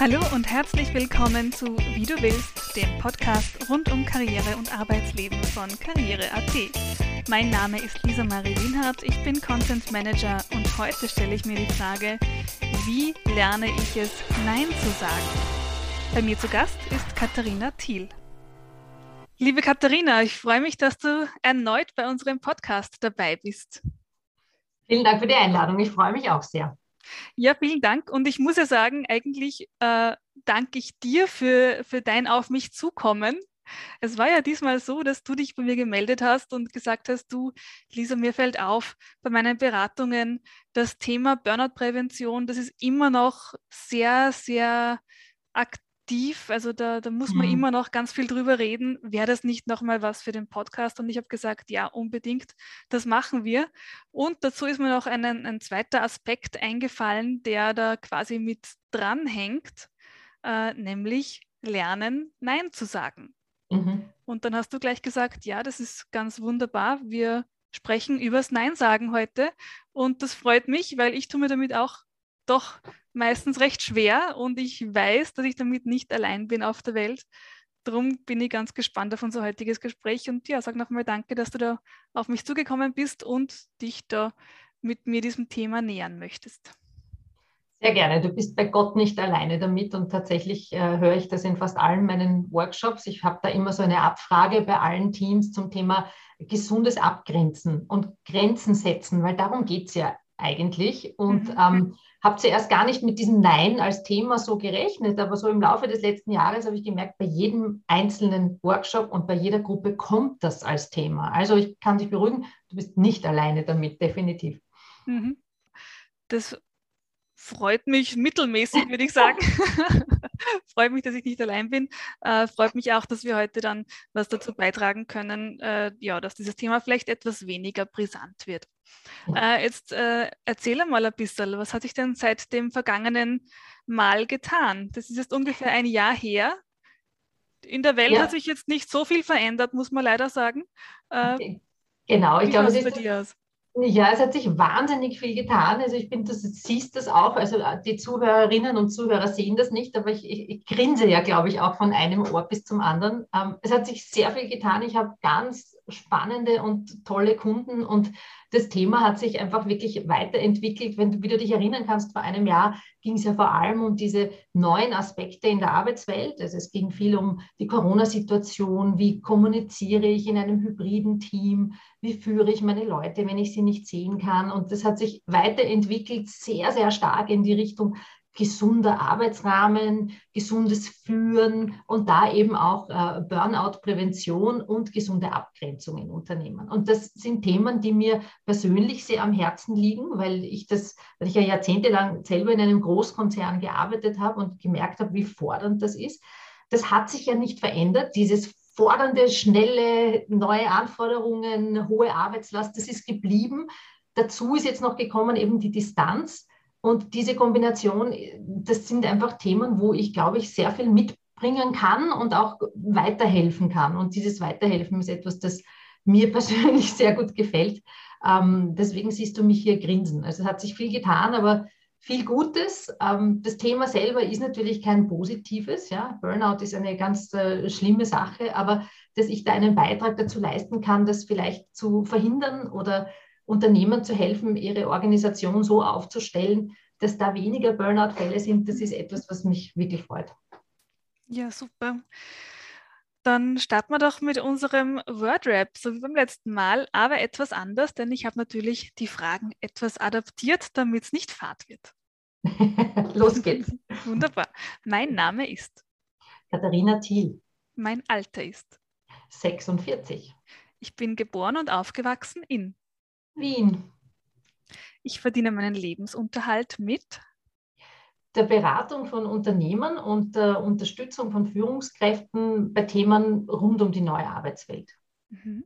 Hallo und herzlich willkommen zu Wie du willst, dem Podcast rund um Karriere und Arbeitsleben von Karriere.at. Mein Name ist Lisa Marie Wienhardt, ich bin Content Manager und heute stelle ich mir die Frage, wie lerne ich es, Nein zu sagen? Bei mir zu Gast ist Katharina Thiel. Liebe Katharina, ich freue mich, dass du erneut bei unserem Podcast dabei bist. Vielen Dank für die Einladung. Ich freue mich auch sehr. Ja, vielen Dank. Und ich muss ja sagen, eigentlich äh, danke ich dir für, für dein Auf mich zukommen. Es war ja diesmal so, dass du dich bei mir gemeldet hast und gesagt hast, du, Lisa, mir fällt auf, bei meinen Beratungen das Thema Burnout-Prävention, das ist immer noch sehr, sehr aktiv tief, also da, da muss man mhm. immer noch ganz viel drüber reden. Wäre das nicht nochmal was für den Podcast? Und ich habe gesagt, ja, unbedingt, das machen wir. Und dazu ist mir noch ein, ein zweiter Aspekt eingefallen, der da quasi mit dranhängt, äh, nämlich lernen, Nein zu sagen. Mhm. Und dann hast du gleich gesagt, ja, das ist ganz wunderbar. Wir sprechen übers Nein sagen heute. Und das freut mich, weil ich tue mir damit auch doch meistens recht schwer und ich weiß, dass ich damit nicht allein bin auf der Welt. Darum bin ich ganz gespannt auf unser heutiges Gespräch und ja, sag nochmal danke, dass du da auf mich zugekommen bist und dich da mit mir diesem Thema nähern möchtest. Sehr gerne. Du bist bei Gott nicht alleine damit und tatsächlich äh, höre ich das in fast allen meinen Workshops. Ich habe da immer so eine Abfrage bei allen Teams zum Thema gesundes Abgrenzen und Grenzen setzen, weil darum geht es ja eigentlich. Und mhm. ähm, habe zuerst gar nicht mit diesem Nein als Thema so gerechnet, aber so im Laufe des letzten Jahres habe ich gemerkt, bei jedem einzelnen Workshop und bei jeder Gruppe kommt das als Thema. Also ich kann dich beruhigen, du bist nicht alleine damit, definitiv. Mhm. Das freut mich mittelmäßig, würde ich sagen. freut mich, dass ich nicht allein bin. Äh, freut mich auch, dass wir heute dann was dazu beitragen können, äh, ja, dass dieses Thema vielleicht etwas weniger brisant wird. Äh, jetzt äh, erzähle mal ein bisschen, was hat sich denn seit dem vergangenen Mal getan? Das ist jetzt ungefähr ein Jahr her. In der Welt ja. hat sich jetzt nicht so viel verändert, muss man leider sagen. Äh, genau, ich glaube, es ist? Ja, es hat sich wahnsinnig viel getan. Also ich bin, du siehst das auch, also äh, die Zuhörerinnen und Zuhörer sehen das nicht, aber ich, ich, ich grinse ja, glaube ich, auch von einem Ohr bis zum anderen. Ähm, es hat sich sehr viel getan. Ich habe ganz spannende und tolle Kunden und das Thema hat sich einfach wirklich weiterentwickelt. Wenn du, wie du dich erinnern kannst, vor einem Jahr ging es ja vor allem um diese neuen Aspekte in der Arbeitswelt. Also es ging viel um die Corona-Situation. Wie kommuniziere ich in einem hybriden Team? Wie führe ich meine Leute, wenn ich sie nicht sehen kann? Und das hat sich weiterentwickelt, sehr, sehr stark in die Richtung gesunder Arbeitsrahmen, gesundes Führen und da eben auch äh, Burnout-Prävention und gesunde Abgrenzung in Unternehmen. Und das sind Themen, die mir persönlich sehr am Herzen liegen, weil ich das, weil ich ja jahrzehntelang selber in einem Großkonzern gearbeitet habe und gemerkt habe, wie fordernd das ist. Das hat sich ja nicht verändert. Dieses fordernde, schnelle, neue Anforderungen, hohe Arbeitslast, das ist geblieben. Dazu ist jetzt noch gekommen eben die Distanz und diese Kombination, das sind einfach Themen, wo ich, glaube ich, sehr viel mitbringen kann und auch weiterhelfen kann. Und dieses Weiterhelfen ist etwas, das mir persönlich sehr gut gefällt. Ähm, deswegen siehst du mich hier grinsen. Also es hat sich viel getan, aber viel Gutes. Ähm, das Thema selber ist natürlich kein positives. Ja? Burnout ist eine ganz äh, schlimme Sache, aber dass ich da einen Beitrag dazu leisten kann, das vielleicht zu verhindern oder Unternehmen zu helfen, ihre Organisation so aufzustellen, dass da weniger Burnout-Fälle sind, das ist etwas, was mich wirklich freut. Ja, super. Dann starten wir doch mit unserem Word-Rap, so wie beim letzten Mal, aber etwas anders, denn ich habe natürlich die Fragen etwas adaptiert, damit es nicht fad wird. Los geht's. Wunderbar. Mein Name ist Katharina Thiel. Mein Alter ist 46. Ich bin geboren und aufgewachsen in Wien. Ich verdiene meinen Lebensunterhalt mit der Beratung von Unternehmen und der Unterstützung von Führungskräften bei Themen rund um die neue Arbeitswelt. Mhm.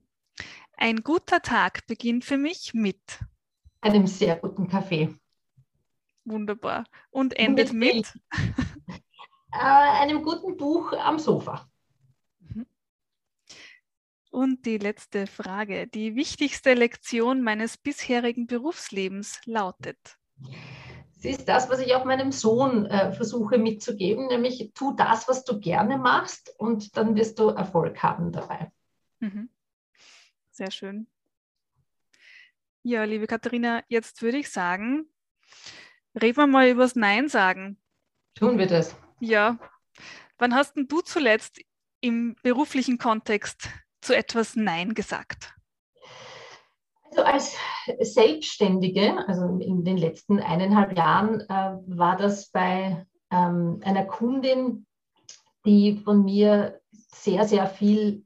Ein guter Tag beginnt für mich mit einem sehr guten Kaffee. Wunderbar. Und endet mit, mit? Äh, einem guten Buch am Sofa. Und die letzte Frage. Die wichtigste Lektion meines bisherigen Berufslebens lautet. ist das, was ich auch meinem Sohn äh, versuche mitzugeben, nämlich tu das, was du gerne machst und dann wirst du Erfolg haben dabei. Mhm. Sehr schön. Ja, liebe Katharina, jetzt würde ich sagen, reden wir mal über das Nein sagen. Tun wir das. Ja. Wann hast denn du zuletzt im beruflichen Kontext zu etwas Nein gesagt? Also als Selbstständige, also in den letzten eineinhalb Jahren, äh, war das bei ähm, einer Kundin, die von mir sehr, sehr viel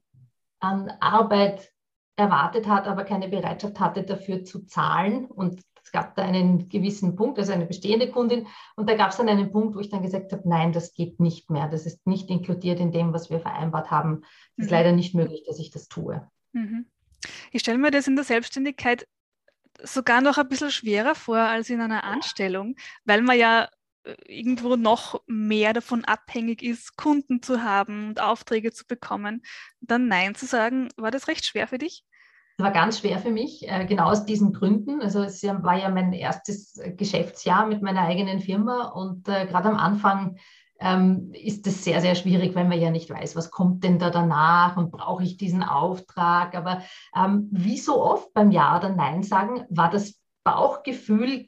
an Arbeit erwartet hat, aber keine Bereitschaft hatte, dafür zu zahlen. Und es gab da einen gewissen Punkt, also eine bestehende Kundin. Und da gab es dann einen Punkt, wo ich dann gesagt habe, nein, das geht nicht mehr. Das ist nicht inkludiert in dem, was wir vereinbart haben. Es ist mhm. leider nicht möglich, dass ich das tue. Mhm. Ich stelle mir das in der Selbstständigkeit sogar noch ein bisschen schwerer vor als in einer Anstellung, weil man ja äh, irgendwo noch mehr davon abhängig ist, Kunden zu haben und Aufträge zu bekommen. Dann Nein zu sagen, war das recht schwer für dich? Das war ganz schwer für mich, äh, genau aus diesen Gründen. Also es war ja mein erstes Geschäftsjahr mit meiner eigenen Firma und äh, gerade am Anfang ähm, ist es sehr, sehr schwierig, wenn man ja nicht weiß, was kommt denn da danach und brauche ich diesen Auftrag. Aber ähm, wie so oft beim Ja oder Nein sagen, war das Bauchgefühl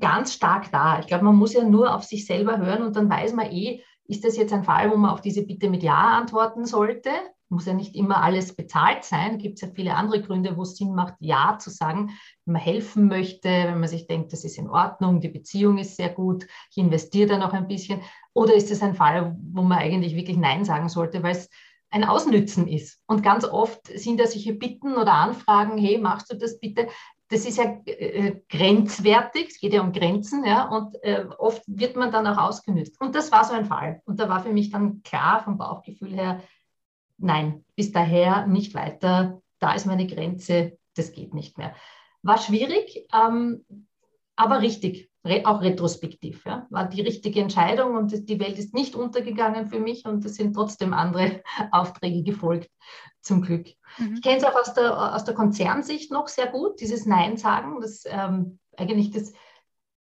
ganz stark da. Ich glaube, man muss ja nur auf sich selber hören und dann weiß man eh, ist das jetzt ein Fall, wo man auf diese Bitte mit Ja antworten sollte? Muss ja nicht immer alles bezahlt sein. Gibt es ja viele andere Gründe, wo es Sinn macht, Ja zu sagen, wenn man helfen möchte, wenn man sich denkt, das ist in Ordnung, die Beziehung ist sehr gut, ich investiere da noch ein bisschen. Oder ist es ein Fall, wo man eigentlich wirklich Nein sagen sollte, weil es ein Ausnützen ist. Und ganz oft sind da solche Bitten oder Anfragen, hey, machst du das bitte? Das ist ja äh, grenzwertig, es geht ja um Grenzen, ja, und äh, oft wird man dann auch ausgenützt. Und das war so ein Fall. Und da war für mich dann klar vom Bauchgefühl her, nein, bis daher nicht weiter, da ist meine Grenze, das geht nicht mehr. War schwierig, ähm, aber richtig auch retrospektiv. Ja, war die richtige Entscheidung und die Welt ist nicht untergegangen für mich und es sind trotzdem andere Aufträge gefolgt, zum Glück. Mhm. Ich kenne es auch aus der, aus der Konzernsicht noch sehr gut, dieses Nein sagen, das ähm, eigentlich das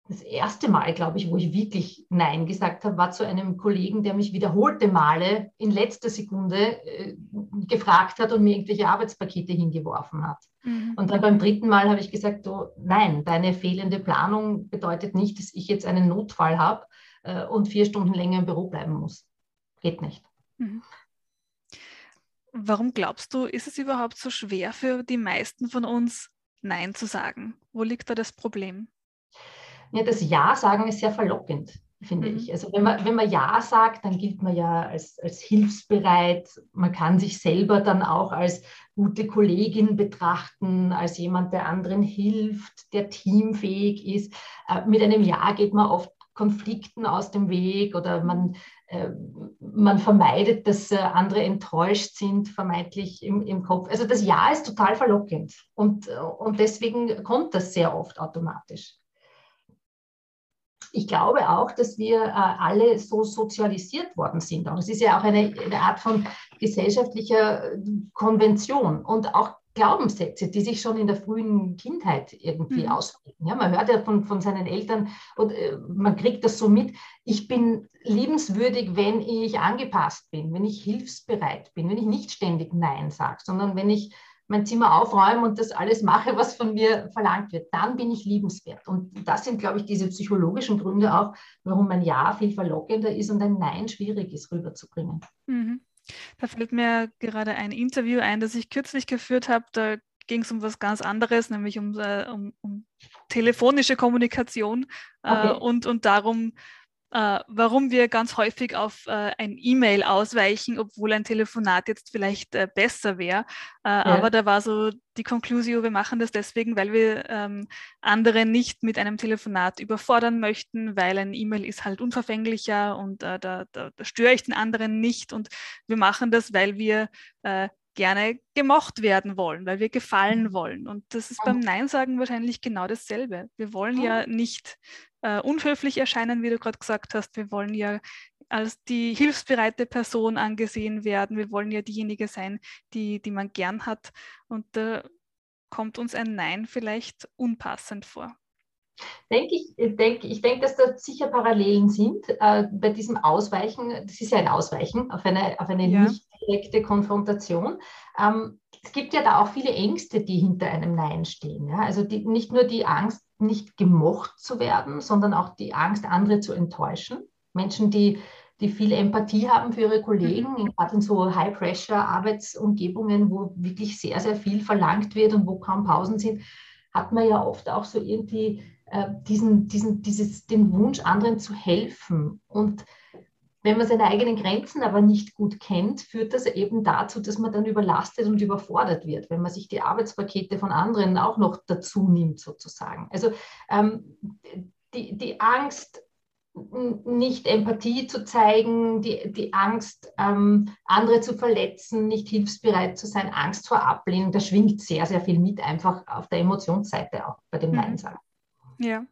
das erste Mal, glaube ich, wo ich wirklich Nein gesagt habe, war zu einem Kollegen, der mich wiederholte Male in letzter Sekunde äh, gefragt hat und mir irgendwelche Arbeitspakete hingeworfen hat. Mhm. Und dann beim dritten Mal habe ich gesagt, oh, nein, deine fehlende Planung bedeutet nicht, dass ich jetzt einen Notfall habe äh, und vier Stunden länger im Büro bleiben muss. Geht nicht. Mhm. Warum glaubst du, ist es überhaupt so schwer für die meisten von uns, Nein zu sagen? Wo liegt da das Problem? Ja, das Ja sagen ist sehr verlockend, finde mhm. ich. Also wenn man, wenn man Ja sagt, dann gilt man ja als, als hilfsbereit. Man kann sich selber dann auch als gute Kollegin betrachten, als jemand, der anderen hilft, der teamfähig ist. Äh, mit einem Ja geht man oft Konflikten aus dem Weg oder man, äh, man vermeidet, dass äh, andere enttäuscht sind, vermeintlich im, im Kopf. Also das Ja ist total verlockend und, und deswegen kommt das sehr oft automatisch ich glaube auch, dass wir äh, alle so sozialisiert worden sind. Und es ist ja auch eine, eine Art von gesellschaftlicher äh, Konvention und auch Glaubenssätze, die sich schon in der frühen Kindheit irgendwie mhm. auswirken. Ja, man hört ja von, von seinen Eltern und äh, man kriegt das so mit, ich bin liebenswürdig, wenn ich angepasst bin, wenn ich hilfsbereit bin, wenn ich nicht ständig Nein sage, sondern wenn ich mein Zimmer aufräume und das alles mache, was von mir verlangt wird, dann bin ich liebenswert. Und das sind, glaube ich, diese psychologischen Gründe auch, warum ein Ja viel verlockender ist und ein Nein schwierig ist rüberzubringen. Mhm. Da fällt mir gerade ein Interview ein, das ich kürzlich geführt habe. Da ging es um was ganz anderes, nämlich um, äh, um, um telefonische Kommunikation äh, okay. äh, und, und darum, äh, warum wir ganz häufig auf äh, ein E-Mail ausweichen, obwohl ein Telefonat jetzt vielleicht äh, besser wäre. Äh, ja. Aber da war so die Konklusion, wir machen das deswegen, weil wir ähm, andere nicht mit einem Telefonat überfordern möchten, weil ein E-Mail ist halt unverfänglicher und äh, da, da, da, störe ich den anderen nicht. Und wir machen das, weil wir äh, gerne gemocht werden wollen, weil wir gefallen mhm. wollen. Und das ist beim Nein sagen wahrscheinlich genau dasselbe. Wir wollen ja nicht äh, unhöflich erscheinen, wie du gerade gesagt hast. Wir wollen ja als die hilfsbereite Person angesehen werden. Wir wollen ja diejenige sein, die, die man gern hat. Und da kommt uns ein Nein vielleicht unpassend vor. Denke ich, ich denke, ich denke, dass da sicher Parallelen sind äh, bei diesem Ausweichen. Das ist ja ein Ausweichen auf eine, auf eine ja. nicht direkte Konfrontation. Ähm, es gibt ja da auch viele Ängste, die hinter einem Nein stehen. Ja? Also die, nicht nur die Angst, nicht gemocht zu werden, sondern auch die Angst, andere zu enttäuschen. Menschen, die, die viel Empathie haben für ihre Kollegen, mhm. gerade in so High-Pressure-Arbeitsumgebungen, wo wirklich sehr, sehr viel verlangt wird und wo kaum Pausen sind, hat man ja oft auch so irgendwie äh, diesen, diesen, dieses, den Wunsch, anderen zu helfen. Und wenn man seine eigenen Grenzen aber nicht gut kennt, führt das eben dazu, dass man dann überlastet und überfordert wird, wenn man sich die Arbeitspakete von anderen auch noch dazu nimmt, sozusagen. Also ähm, die, die Angst, nicht Empathie zu zeigen, die, die Angst, ähm, andere zu verletzen, nicht hilfsbereit zu sein, Angst vor Ablehnung, da schwingt sehr, sehr viel mit, einfach auf der Emotionsseite auch bei dem mhm. Nein sagen. Ja.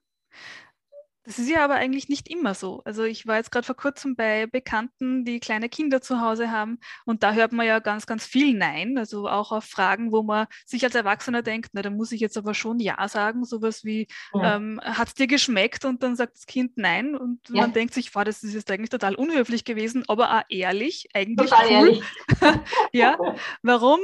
Das ist ja aber eigentlich nicht immer so. Also ich war jetzt gerade vor kurzem bei Bekannten, die kleine Kinder zu Hause haben und da hört man ja ganz, ganz viel Nein. Also auch auf Fragen, wo man sich als Erwachsener denkt, na, da muss ich jetzt aber schon Ja sagen. Sowas wie, ja. ähm, hat es dir geschmeckt? Und dann sagt das Kind Nein und ja. man denkt sich, wow, das ist jetzt eigentlich total unhöflich gewesen, aber auch ehrlich, eigentlich total cool. Ehrlich. ja, warum?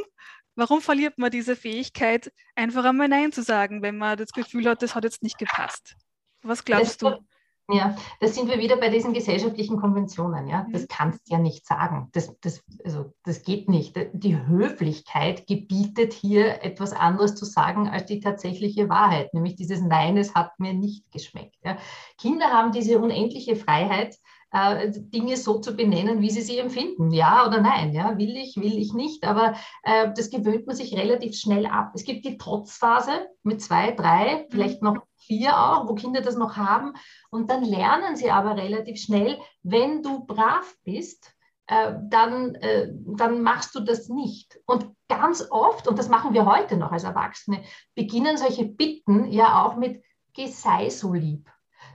Warum verliert man diese Fähigkeit, einfach einmal Nein zu sagen, wenn man das Gefühl hat, das hat jetzt nicht gepasst? Was glaubst das, du? Ja, da sind wir wieder bei diesen gesellschaftlichen Konventionen. Ja? Das mhm. kannst du ja nicht sagen. Das, das, also, das geht nicht. Die Höflichkeit gebietet hier etwas anderes zu sagen als die tatsächliche Wahrheit, nämlich dieses Nein, es hat mir nicht geschmeckt. Ja? Kinder haben diese unendliche Freiheit, äh, Dinge so zu benennen, wie sie sie empfinden. Ja oder nein, ja, will ich, will ich nicht, aber äh, das gewöhnt man sich relativ schnell ab. Es gibt die Trotzphase mit zwei, drei, vielleicht noch vier auch, wo Kinder das noch haben und dann lernen sie aber relativ schnell, wenn du brav bist, äh, dann, äh, dann machst du das nicht. Und ganz oft, und das machen wir heute noch als Erwachsene, beginnen solche Bitten ja auch mit, geh sei so lieb.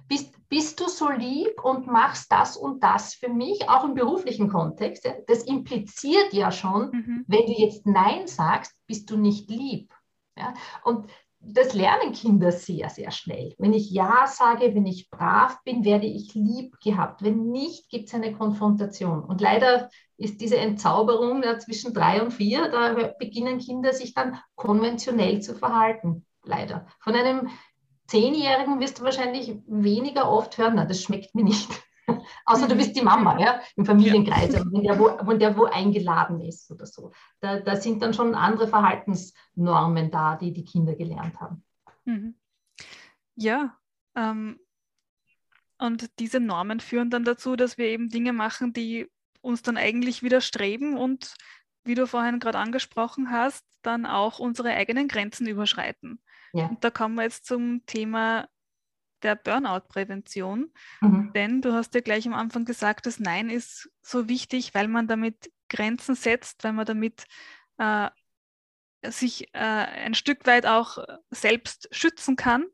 Bist, bist du so lieb und machst das und das für mich, auch im beruflichen Kontext? Das impliziert ja schon, mhm. wenn du jetzt Nein sagst, bist du nicht lieb. Ja? Und das lernen Kinder sehr, sehr schnell. Wenn ich Ja sage, wenn ich brav bin, werde ich lieb gehabt. Wenn nicht, gibt es eine Konfrontation. Und leider ist diese Entzauberung ja, zwischen drei und vier, da beginnen Kinder sich dann konventionell zu verhalten. Leider. Von einem Zehnjährigen wirst du wahrscheinlich weniger oft hören, na, das schmeckt mir nicht. Außer du bist die Mama, ja, im Familienkreis, ja. wenn, der wo, wenn der wo eingeladen ist oder so. Da, da sind dann schon andere Verhaltensnormen da, die die Kinder gelernt haben. Mhm. Ja, ähm, und diese Normen führen dann dazu, dass wir eben Dinge machen, die uns dann eigentlich widerstreben und, wie du vorhin gerade angesprochen hast, dann auch unsere eigenen Grenzen überschreiten. Ja. Und da kommen wir jetzt zum Thema der Burnout-Prävention. Mhm. Denn du hast ja gleich am Anfang gesagt, das Nein ist so wichtig, weil man damit Grenzen setzt, weil man damit äh, sich äh, ein Stück weit auch selbst schützen kann.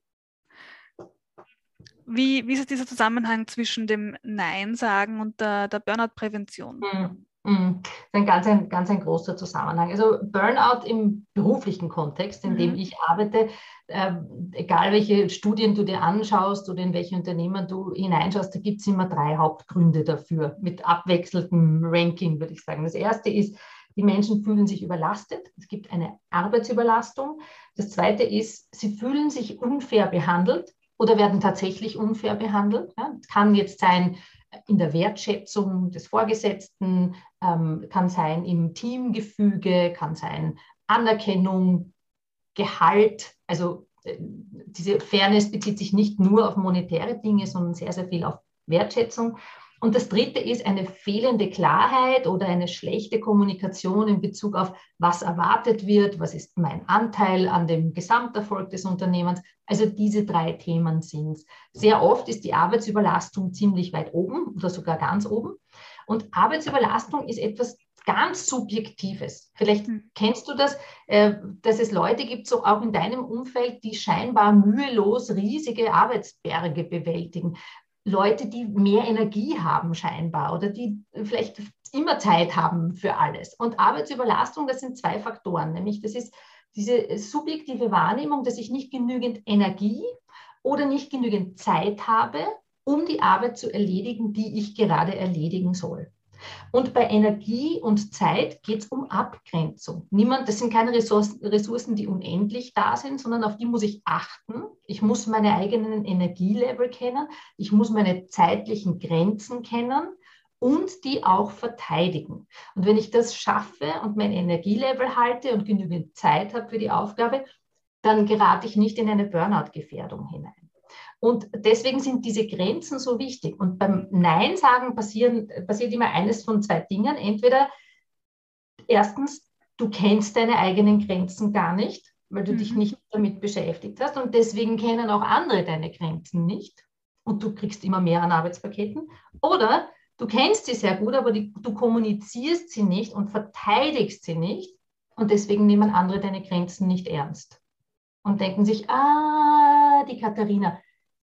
Wie, wie ist dieser Zusammenhang zwischen dem Nein sagen und der, der Burnout-Prävention? Mhm. Mhm. Das ist ein ganz, ein ganz ein großer Zusammenhang. Also Burnout im beruflichen Kontext, in mhm. dem ich arbeite, äh, egal welche Studien du dir anschaust oder in welche Unternehmen du hineinschaust, da gibt es immer drei Hauptgründe dafür, mit abwechselndem Ranking, würde ich sagen. Das erste ist, die Menschen fühlen sich überlastet. Es gibt eine Arbeitsüberlastung. Das zweite ist, sie fühlen sich unfair behandelt oder werden tatsächlich unfair behandelt. Ja, kann jetzt sein, in der Wertschätzung des Vorgesetzten, ähm, kann sein im Teamgefüge, kann sein Anerkennung, Gehalt. Also äh, diese Fairness bezieht sich nicht nur auf monetäre Dinge, sondern sehr, sehr viel auf Wertschätzung. Und das Dritte ist eine fehlende Klarheit oder eine schlechte Kommunikation in Bezug auf, was erwartet wird, was ist mein Anteil an dem Gesamterfolg des Unternehmens. Also diese drei Themen sind es. Sehr oft ist die Arbeitsüberlastung ziemlich weit oben oder sogar ganz oben. Und Arbeitsüberlastung ist etwas ganz Subjektives. Vielleicht hm. kennst du das, äh, dass es Leute gibt, so auch in deinem Umfeld, die scheinbar mühelos riesige Arbeitsberge bewältigen. Leute, die mehr Energie haben scheinbar oder die vielleicht immer Zeit haben für alles. Und Arbeitsüberlastung, das sind zwei Faktoren, nämlich das ist diese subjektive Wahrnehmung, dass ich nicht genügend Energie oder nicht genügend Zeit habe, um die Arbeit zu erledigen, die ich gerade erledigen soll. Und bei Energie und Zeit geht es um Abgrenzung. Niemand, das sind keine Ressourcen, Ressourcen, die unendlich da sind, sondern auf die muss ich achten. Ich muss meine eigenen Energielevel kennen. Ich muss meine zeitlichen Grenzen kennen und die auch verteidigen. Und wenn ich das schaffe und mein Energielevel halte und genügend Zeit habe für die Aufgabe, dann gerate ich nicht in eine Burnout-Gefährdung hinein. Und deswegen sind diese Grenzen so wichtig. Und beim Nein sagen passieren, passiert immer eines von zwei Dingen. Entweder erstens, du kennst deine eigenen Grenzen gar nicht, weil du mhm. dich nicht damit beschäftigt hast. Und deswegen kennen auch andere deine Grenzen nicht. Und du kriegst immer mehr an Arbeitspaketen. Oder du kennst sie sehr gut, aber die, du kommunizierst sie nicht und verteidigst sie nicht. Und deswegen nehmen andere deine Grenzen nicht ernst. Und denken sich, ah, die Katharina,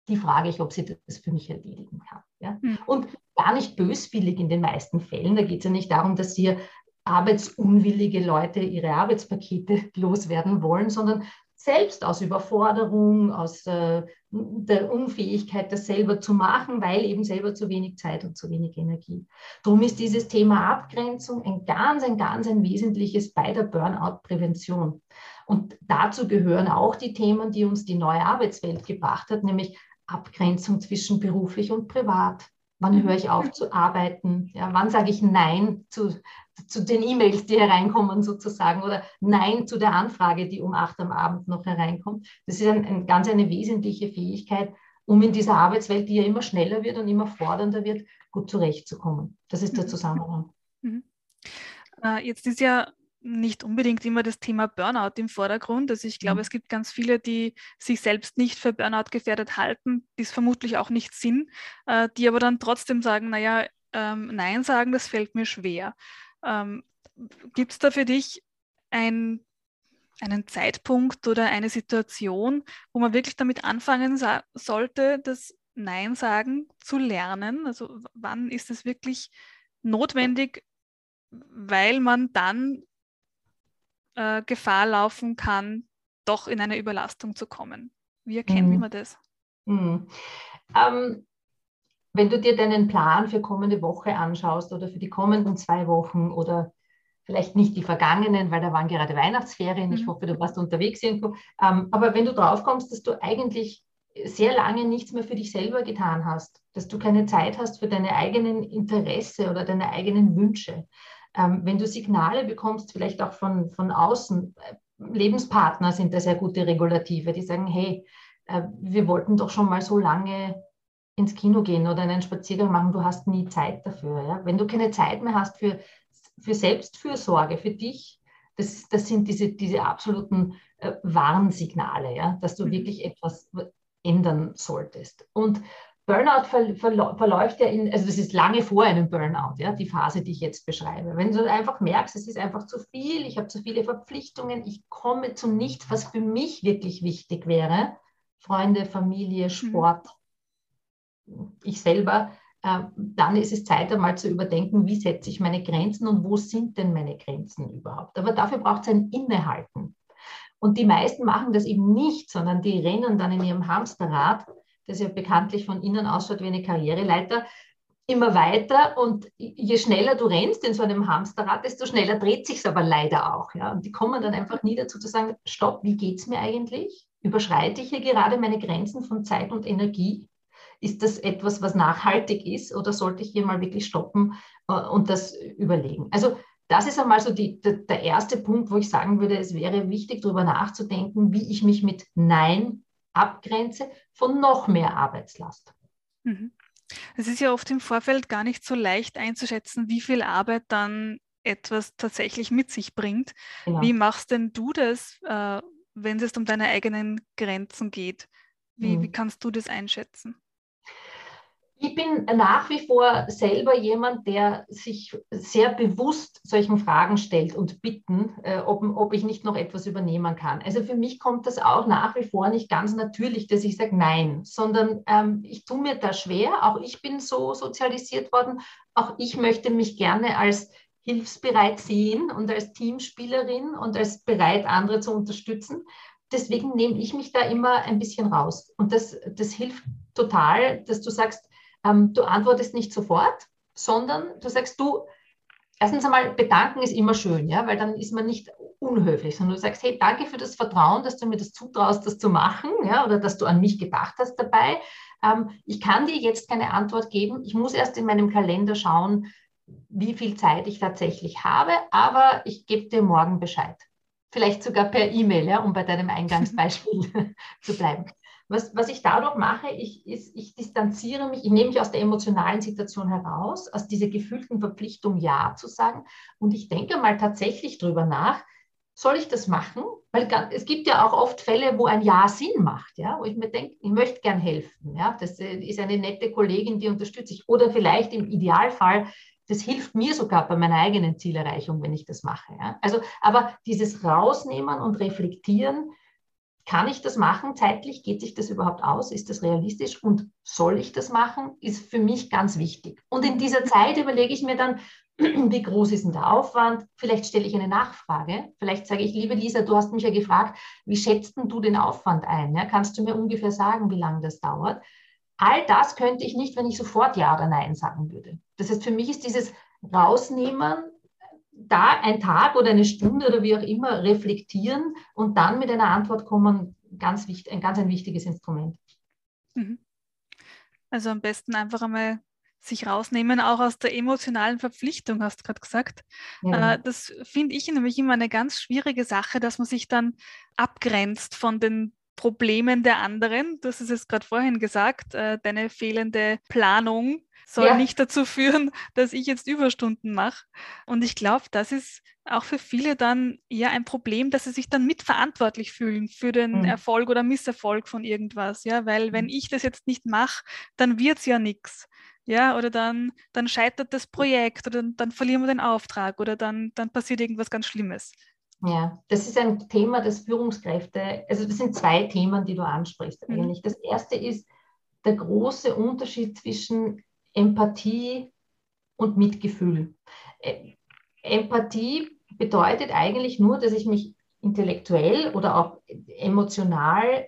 die frage ich, ob sie das für mich erledigen kann. Ja? Mhm. Und gar nicht böswillig in den meisten Fällen. Da geht es ja nicht darum, dass hier arbeitsunwillige Leute ihre Arbeitspakete loswerden wollen, sondern selbst aus Überforderung, aus äh, der Unfähigkeit, das selber zu machen, weil eben selber zu wenig Zeit und zu wenig Energie. Darum ist dieses Thema Abgrenzung ein ganz, ein ganz ein wesentliches bei der Burnout-Prävention. Und dazu gehören auch die Themen, die uns die neue Arbeitswelt gebracht hat, nämlich Abgrenzung zwischen beruflich und privat. Wann höre ich auf zu arbeiten? Ja, wann sage ich Nein zu, zu den E-Mails, die hereinkommen sozusagen oder Nein zu der Anfrage, die um acht am Abend noch hereinkommt? Das ist ein, ein, ganz eine wesentliche Fähigkeit, um in dieser Arbeitswelt, die ja immer schneller wird und immer fordernder wird, gut zurechtzukommen. Das ist der mhm. Zusammenhang. Mhm. Äh, jetzt ist ja nicht unbedingt immer das Thema Burnout im Vordergrund. Also ich glaube, mhm. es gibt ganz viele, die sich selbst nicht für Burnout gefährdet halten, die es vermutlich auch nicht sind, äh, die aber dann trotzdem sagen, naja, ähm, Nein sagen, das fällt mir schwer. Ähm, gibt es da für dich ein, einen Zeitpunkt oder eine Situation, wo man wirklich damit anfangen sollte, das Nein sagen zu lernen? Also wann ist es wirklich notwendig, weil man dann äh, Gefahr laufen kann, doch in eine Überlastung zu kommen. Wie erkennen mhm. wir das? Mhm. Ähm, wenn du dir deinen Plan für kommende Woche anschaust oder für die kommenden zwei Wochen oder vielleicht nicht die vergangenen, weil da waren gerade Weihnachtsferien, ich mhm. hoffe, du warst unterwegs irgendwo, ähm, aber wenn du drauf kommst, dass du eigentlich sehr lange nichts mehr für dich selber getan hast, dass du keine Zeit hast für deine eigenen Interesse oder deine eigenen Wünsche, ähm, wenn du Signale bekommst, vielleicht auch von, von außen, äh, Lebenspartner sind da sehr gute Regulative, die sagen, hey, äh, wir wollten doch schon mal so lange ins Kino gehen oder einen Spaziergang machen, du hast nie Zeit dafür. Ja? Wenn du keine Zeit mehr hast für, für Selbstfürsorge, für dich, das, das sind diese, diese absoluten äh, Warnsignale, ja? dass du mhm. wirklich etwas ändern solltest. Und Burnout ver, ver, verläuft ja in, also das ist lange vor einem Burnout, ja, die Phase, die ich jetzt beschreibe. Wenn du einfach merkst, es ist einfach zu viel, ich habe zu viele Verpflichtungen, ich komme zu nichts, was für mich wirklich wichtig wäre, Freunde, Familie, mhm. Sport, mhm. ich selber, äh, dann ist es Zeit einmal zu überdenken, wie setze ich meine Grenzen und wo sind denn meine Grenzen überhaupt. Aber dafür braucht es ein Innehalten. Und die meisten machen das eben nicht, sondern die rennen dann in ihrem Hamsterrad das ja bekanntlich von innen ausschaut wie eine Karriereleiter, immer weiter und je schneller du rennst in so einem Hamsterrad, desto schneller dreht sich es aber leider auch. Ja? Und die kommen dann einfach nie dazu zu sagen, stopp, wie geht es mir eigentlich? Überschreite ich hier gerade meine Grenzen von Zeit und Energie? Ist das etwas, was nachhaltig ist oder sollte ich hier mal wirklich stoppen äh, und das überlegen? Also das ist einmal so die, der, der erste Punkt, wo ich sagen würde, es wäre wichtig, darüber nachzudenken, wie ich mich mit Nein abgrenze von noch mehr Arbeitslast. Mhm. Es ist ja oft im Vorfeld gar nicht so leicht einzuschätzen, wie viel Arbeit dann etwas tatsächlich mit sich bringt. Genau. Wie machst denn du das, äh, wenn es um deine eigenen Grenzen geht? Wie, mhm. wie kannst du das einschätzen? Ich bin nach wie vor selber jemand, der sich sehr bewusst solchen Fragen stellt und bitten, äh, ob, ob, ich nicht noch etwas übernehmen kann. Also für mich kommt das auch nach wie vor nicht ganz natürlich, dass ich sage Nein, sondern ähm, ich tue mir da schwer. Auch ich bin so sozialisiert worden. Auch ich möchte mich gerne als hilfsbereit sehen und als Teamspielerin und als bereit, andere zu unterstützen deswegen nehme ich mich da immer ein bisschen raus. Und das, das hilft total, dass du sagst, ähm, du antwortest nicht sofort, sondern du sagst, du, erstens einmal, bedanken ist immer schön, ja, weil dann ist man nicht unhöflich, sondern du sagst, hey, danke für das Vertrauen, dass du mir das zutraust, das zu machen, ja, oder dass du an mich gedacht hast dabei. Ähm, ich kann dir jetzt keine Antwort geben. Ich muss erst in meinem Kalender schauen, wie viel Zeit ich tatsächlich habe, aber ich gebe dir morgen Bescheid. Vielleicht sogar per E-Mail, ja, um bei deinem Eingangsbeispiel zu bleiben. Was, was ich dadurch mache, ich, ist, ich distanziere mich, ich nehme mich aus der emotionalen Situation heraus, aus dieser gefühlten Verpflichtung, Ja zu sagen. Und ich denke mal tatsächlich drüber nach, soll ich das machen? Weil es gibt ja auch oft Fälle, wo ein Ja Sinn macht, ja, wo ich mir denke, ich möchte gern helfen. Ja, das äh, ist eine nette Kollegin, die unterstütze ich. Oder vielleicht im Idealfall, das hilft mir sogar bei meiner eigenen Zielerreichung, wenn ich das mache. Ja. Also, aber dieses Rausnehmen und Reflektieren, kann ich das machen zeitlich? Geht sich das überhaupt aus? Ist das realistisch? Und soll ich das machen? Ist für mich ganz wichtig. Und in dieser Zeit überlege ich mir dann, wie groß ist denn der Aufwand? Vielleicht stelle ich eine Nachfrage. Vielleicht sage ich, liebe Lisa, du hast mich ja gefragt, wie schätzt du den Aufwand ein? Ja, kannst du mir ungefähr sagen, wie lange das dauert? All das könnte ich nicht, wenn ich sofort Ja oder Nein sagen würde. Das heißt, für mich ist dieses Rausnehmen da ein Tag oder eine Stunde oder wie auch immer reflektieren und dann mit einer Antwort kommen, ganz wichtig, ein ganz ein wichtiges Instrument. Mhm. Also am besten einfach einmal sich rausnehmen, auch aus der emotionalen Verpflichtung, hast du gerade gesagt. Ja. Äh, das finde ich nämlich immer eine ganz schwierige Sache, dass man sich dann abgrenzt von den Problemen der anderen. Du hast es jetzt gerade vorhin gesagt, äh, deine fehlende Planung soll ja. nicht dazu führen, dass ich jetzt Überstunden mache. Und ich glaube, das ist auch für viele dann eher ein Problem, dass sie sich dann mitverantwortlich fühlen für den mhm. Erfolg oder Misserfolg von irgendwas. Ja, weil wenn mhm. ich das jetzt nicht mache, dann wird es ja nichts. Ja, oder dann, dann scheitert das Projekt oder dann, dann verlieren wir den Auftrag oder dann, dann passiert irgendwas ganz Schlimmes. Ja, das ist ein Thema, das Führungskräfte, also das sind zwei Themen, die du ansprichst mhm. eigentlich. Das erste ist der große Unterschied zwischen Empathie und Mitgefühl. Empathie bedeutet eigentlich nur, dass ich mich intellektuell oder auch emotional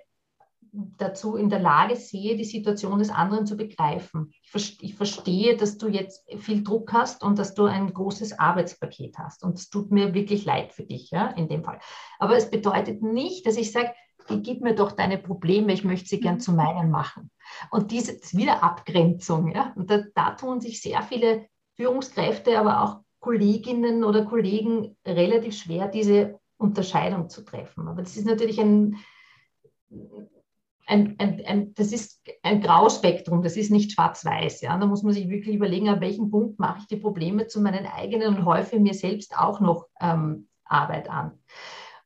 dazu in der Lage sehe, die Situation des anderen zu begreifen. Ich, verstehe, dass du jetzt viel Druck hast und dass du ein großes Arbeitspaket hast. Und es tut mir wirklich leid für dich, ja, in dem Fall. Aber es bedeutet nicht, dass ich sage, gib mir doch deine Probleme, ich möchte sie gern mhm. zu meinen machen. Und diese Wiederabgrenzung, ja, und da, da tun sich sehr viele Führungskräfte, aber auch Kolleginnen oder Kollegen relativ schwer, diese Unterscheidung zu treffen. Aber das ist natürlich ein, ein, ein, ein, das ist ein Grauspektrum, das ist nicht schwarz-weiß. Ja? Da muss man sich wirklich überlegen, an welchem Punkt mache ich die Probleme zu meinen eigenen und häufe mir selbst auch noch ähm, Arbeit an.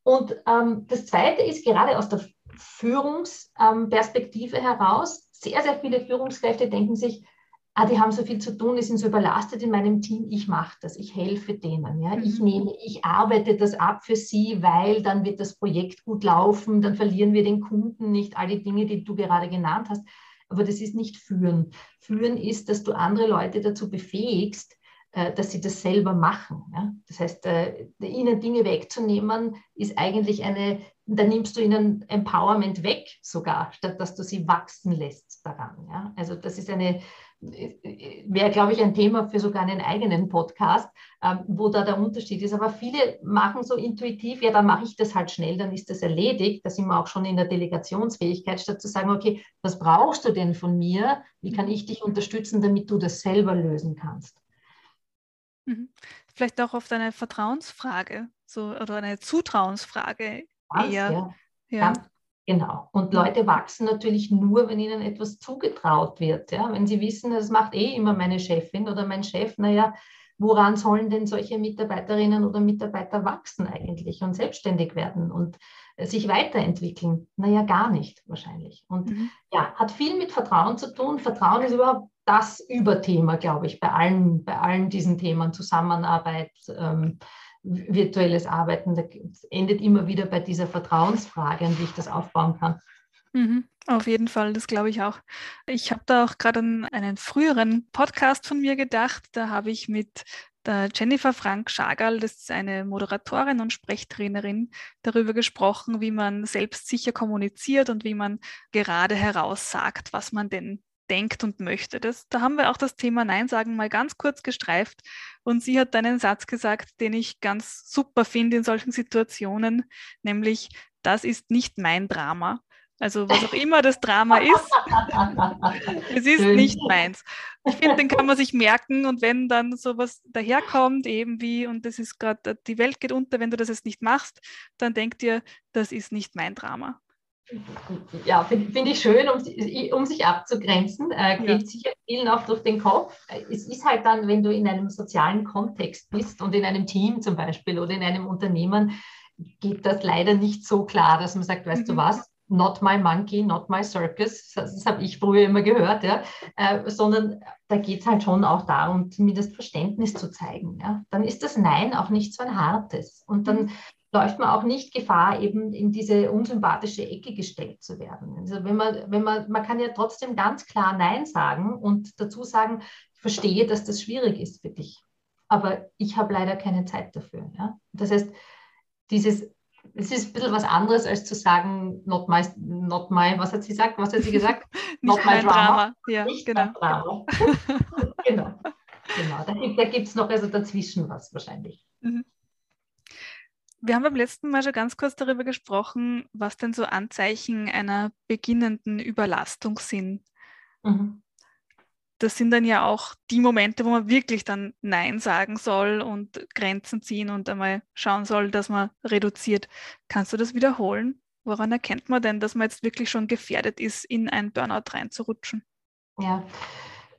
Und ähm, das Zweite ist gerade aus der Führungsperspektive heraus, sehr, sehr viele Führungskräfte denken sich, ah, die haben so viel zu tun, die sind so überlastet in meinem Team, ich mache das, ich helfe denen. Ja? Mhm. Ich nehme, ich arbeite das ab für sie, weil dann wird das Projekt gut laufen, dann verlieren wir den Kunden nicht, all die Dinge, die du gerade genannt hast. Aber das ist nicht führen. Führen ist, dass du andere Leute dazu befähigst, äh, dass sie das selber machen. Ja? Das heißt, äh, ihnen Dinge wegzunehmen, ist eigentlich eine, da nimmst du ihnen Empowerment weg sogar, statt dass du sie wachsen lässt daran. Ja? Also das ist eine, wäre, glaube ich, ein Thema für sogar einen eigenen Podcast, ähm, wo da der Unterschied ist. Aber viele machen so intuitiv, ja, dann mache ich das halt schnell, dann ist das erledigt. Da sind wir auch schon in der Delegationsfähigkeit, statt zu sagen, okay, was brauchst du denn von mir? Wie kann ich dich unterstützen, damit du das selber lösen kannst? Mhm. Vielleicht auch auf deine Vertrauensfrage so, oder eine Zutrauensfrage Was, eher. Ja. ja. Genau. Und Leute wachsen natürlich nur, wenn ihnen etwas zugetraut wird. Ja? Wenn sie wissen, das macht eh immer meine Chefin oder mein Chef, naja, woran sollen denn solche Mitarbeiterinnen oder Mitarbeiter wachsen eigentlich und selbstständig werden und sich weiterentwickeln? Naja, gar nicht wahrscheinlich. Und mhm. ja, hat viel mit Vertrauen zu tun. Vertrauen ist überhaupt das Überthema, glaube ich, bei allen, bei allen diesen Themen, Zusammenarbeit, ähm, virtuelles Arbeiten, da endet immer wieder bei dieser Vertrauensfrage, an wie ich das aufbauen kann. Mhm, auf jeden Fall, das glaube ich auch. Ich habe da auch gerade an einen früheren Podcast von mir gedacht. Da habe ich mit der Jennifer Frank Schagal, das ist eine Moderatorin und Sprechtrainerin, darüber gesprochen, wie man selbstsicher kommuniziert und wie man gerade heraus sagt, was man denn denkt und möchte. Das, da haben wir auch das Thema Nein sagen mal ganz kurz gestreift. Und sie hat einen Satz gesagt, den ich ganz super finde in solchen Situationen, nämlich, das ist nicht mein Drama. Also was auch immer das Drama ist, es ist nicht meins. Ich finde, den kann man sich merken und wenn dann sowas daherkommt, eben wie, und das ist gerade, die Welt geht unter, wenn du das jetzt nicht machst, dann denk dir, das ist nicht mein Drama. Ja, finde find ich schön, um, um sich abzugrenzen. Äh, geht ja. sicher vielen auch durch den Kopf. Es ist halt dann, wenn du in einem sozialen Kontext bist und in einem Team zum Beispiel oder in einem Unternehmen, geht das leider nicht so klar, dass man sagt, weißt mhm. du was, not my monkey, not my circus, das, das habe ich früher immer gehört, ja, äh, sondern da geht es halt schon auch darum, zumindest Verständnis zu zeigen. Ja. Dann ist das Nein auch nicht so ein hartes und dann mhm. Läuft man auch nicht Gefahr, eben in diese unsympathische Ecke gestellt zu werden. Also wenn man, wenn man, man kann ja trotzdem ganz klar Nein sagen und dazu sagen, ich verstehe, dass das schwierig ist für dich, aber ich habe leider keine Zeit dafür. Ja. Das heißt, dieses es ist ein bisschen was anderes, als zu sagen, not my, not my was hat sie gesagt? Was hat sie gesagt? not my drama. Drama. Ja, Nicht genau. Drama. genau. Genau, da gibt es noch also dazwischen was wahrscheinlich. Mhm. Wir haben beim letzten Mal schon ganz kurz darüber gesprochen, was denn so Anzeichen einer beginnenden Überlastung sind. Mhm das sind dann ja auch die Momente, wo man wirklich dann Nein sagen soll und Grenzen ziehen und einmal schauen soll, dass man reduziert. Kannst du das wiederholen? Woran erkennt man denn, dass man jetzt wirklich schon gefährdet ist, in ein Burnout reinzurutschen? Ja,